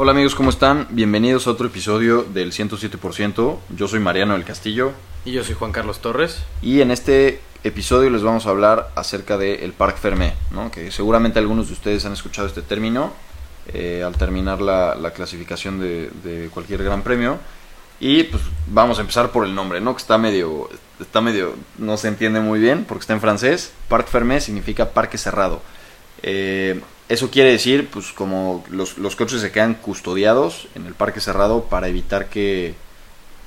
Hola amigos, ¿cómo están? Bienvenidos a otro episodio del 107%. Yo soy Mariano del Castillo Y yo soy Juan Carlos Torres. y en este episodio les vamos a hablar acerca del Parc Fermé, ¿no? que seguramente algunos de ustedes han escuchado este término eh, al terminar la, la clasificación de, de cualquier gran premio. Y pues vamos a empezar por el nombre, ¿no? que está medio, está medio, no se entiende muy bien porque está en francés. Parc Fermé significa parque cerrado. Eh, eso quiere decir, pues como los, los coches se quedan custodiados en el parque cerrado para evitar que,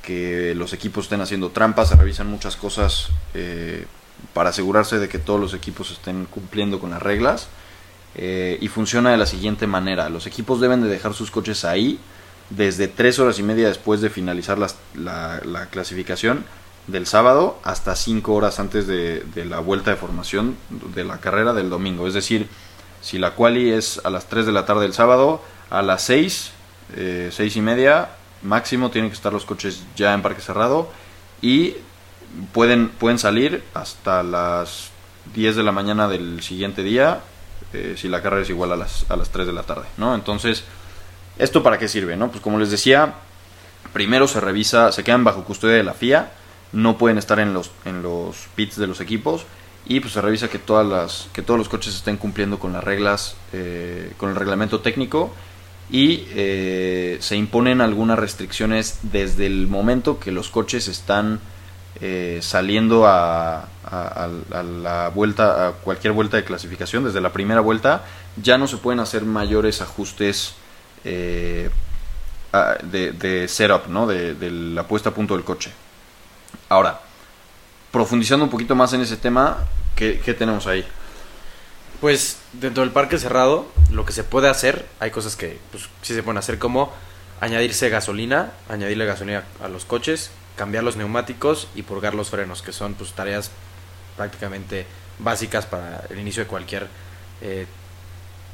que los equipos estén haciendo trampas, se revisan muchas cosas eh, para asegurarse de que todos los equipos estén cumpliendo con las reglas. Eh, y funciona de la siguiente manera, los equipos deben de dejar sus coches ahí desde tres horas y media después de finalizar las- la, la clasificación del sábado hasta cinco horas antes de, de la vuelta de formación de la carrera del domingo. Es decir, si la quali es a las 3 de la tarde del sábado, a las 6, eh, 6 y media máximo tienen que estar los coches ya en parque cerrado y pueden, pueden salir hasta las 10 de la mañana del siguiente día eh, si la carrera es igual a las, a las 3 de la tarde, ¿no? Entonces, ¿esto para qué sirve, no? Pues como les decía, primero se revisa, se quedan bajo custodia de la FIA, no pueden estar en los, en los pits de los equipos y pues se revisa que todas las que todos los coches estén cumpliendo con las reglas eh, con el reglamento técnico y eh, se imponen algunas restricciones desde el momento que los coches están eh, saliendo a, la vuelta a cualquier vuelta de clasificación desde la primera vuelta ya no se pueden hacer mayores ajustes de, setup no de la puesta a punto del coche. Ahora profundizando un poquito más en ese tema ¿qué, tenemos ahí? Pues dentro del parque cerrado, lo que se puede hacer, hay cosas que pues, sí se pueden hacer como añadirse gasolina, añadirle gasolina a los coches, cambiar los neumáticos y purgar los frenos, que son pues tareas prácticamente básicas para el inicio de cualquier eh,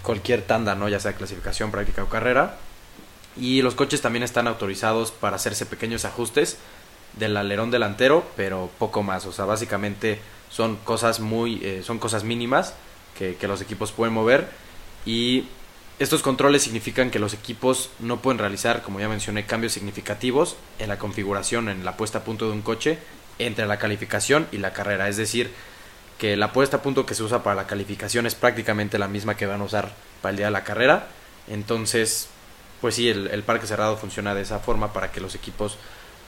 cualquier tanda, ¿no? ya sea clasificación, práctica o carrera. Y los coches también están autorizados para hacerse pequeños ajustes del alerón delantero, pero poco más. O sea, básicamente son cosas muy, eh, son cosas mínimas que, los equipos pueden mover. Y estos controles significan que los equipos no pueden realizar, como ya mencioné, cambios significativos en la configuración, en la puesta a punto de un coche entre la calificación y la carrera. Es decir, que la puesta a punto que se usa para la calificación es prácticamente la misma que van a usar para el día de la carrera. Entonces, pues sí, el parque cerrado funciona de esa forma para que los equipos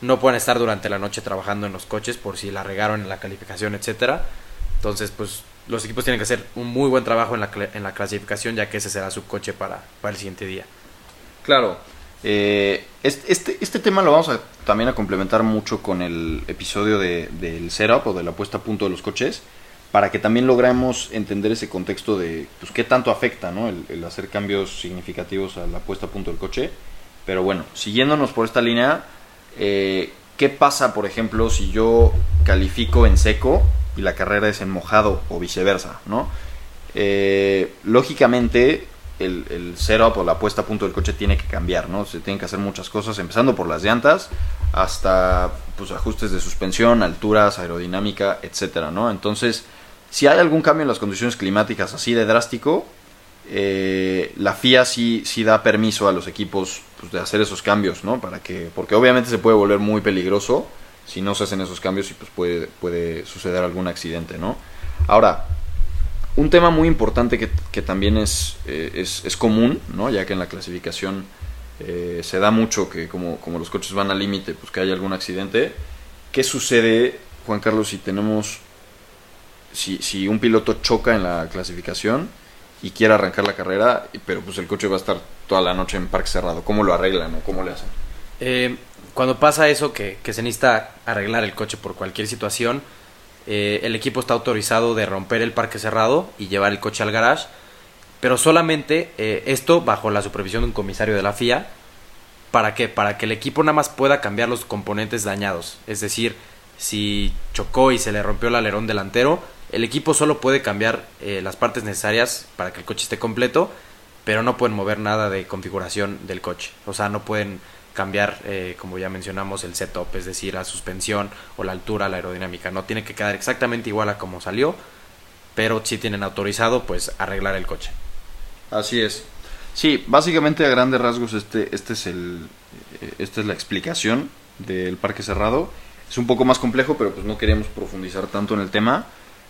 no puedan estar durante la noche trabajando en los coches por si la regaron en la calificación, etcétera. Entonces, pues los equipos tienen que hacer un muy buen trabajo en la, en la clasificación, ya que ese será su coche para, para el siguiente día. Claro. Eh, este, este, tema lo vamos a también a complementar mucho con el episodio de, del setup o de la puesta a punto de los coches para que también logremos entender ese contexto de pues, qué tanto afecta ¿no? el hacer cambios significativos a la puesta a punto del coche. Pero bueno, siguiéndonos por esta línea, eh, ¿qué pasa, por ejemplo, si yo califico en seco y la carrera es en mojado o viceversa? ¿no? Eh, lógicamente, el, el setup o la puesta a punto del coche tiene que cambiar, ¿no? Se tienen que hacer muchas cosas, empezando por las llantas hasta pues, ajustes de suspensión, alturas, aerodinámica, etcétera, ¿no? Entonces, si hay algún cambio en las condiciones climáticas así de drástico, eh, la FIA sí, sí da permiso a los equipos pues, de hacer esos cambios, ¿no? Para que, porque obviamente se puede volver muy peligroso si no se hacen esos cambios y pues puede, puede suceder algún accidente, ¿no? Ahora, un tema muy importante que, que también es, eh, es, es común, ¿no? ya que en la clasificación eh, se da mucho que como, como los coches van al límite, pues que haya algún accidente. ¿Qué sucede, Juan Carlos, si tenemos, si, si un piloto choca en la clasificación y quiere arrancar la carrera, pero pues el coche va a estar toda la noche en parque cerrado? ¿Cómo lo arreglan o cómo le hacen? Eh, cuando pasa eso, que, que se necesita arreglar el coche por cualquier situación, eh, el equipo está autorizado de romper el parque cerrado y llevar el coche al garage, pero solamente eh, esto bajo la supervisión de un comisario de la FIA. ¿Para qué? Para que el equipo nada más pueda cambiar los componentes dañados. Es decir, si chocó y se le rompió el alerón delantero, el equipo solo puede cambiar eh, las partes necesarias para que el coche esté completo, pero no pueden mover nada de configuración del coche. O sea, no pueden cambiar, eh, como ya mencionamos, el setup, es decir, la suspensión o la altura, la aerodinámica. No tiene que quedar exactamente igual a como salió, pero sí tienen autorizado pues arreglar el coche. Así es. Sí, básicamente a grandes rasgos este, este es el, eh, esta es la explicación del parque cerrado. Es un poco más complejo, pero pues no queremos profundizar tanto en el tema.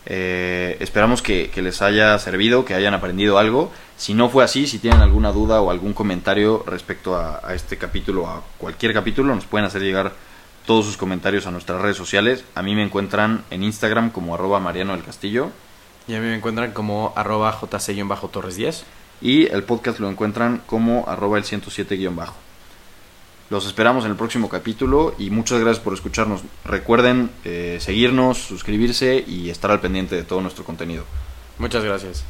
Eh, esperamos que, que les haya servido, que hayan aprendido algo. Si no fue así, si tienen alguna duda o algún comentario respecto a, a este capítulo, a cualquier capítulo, nos pueden hacer llegar todos sus comentarios a nuestras redes sociales. A mí me encuentran en Instagram como arroba Mariano del Castillo. Y a mí me encuentran como arroba jc-torres 10. Y el podcast lo encuentran como arroba el 107-bajo. Los esperamos en el próximo capítulo y muchas gracias por escucharnos. Recuerden eh, seguirnos, suscribirse y estar al pendiente de todo nuestro contenido. Muchas gracias.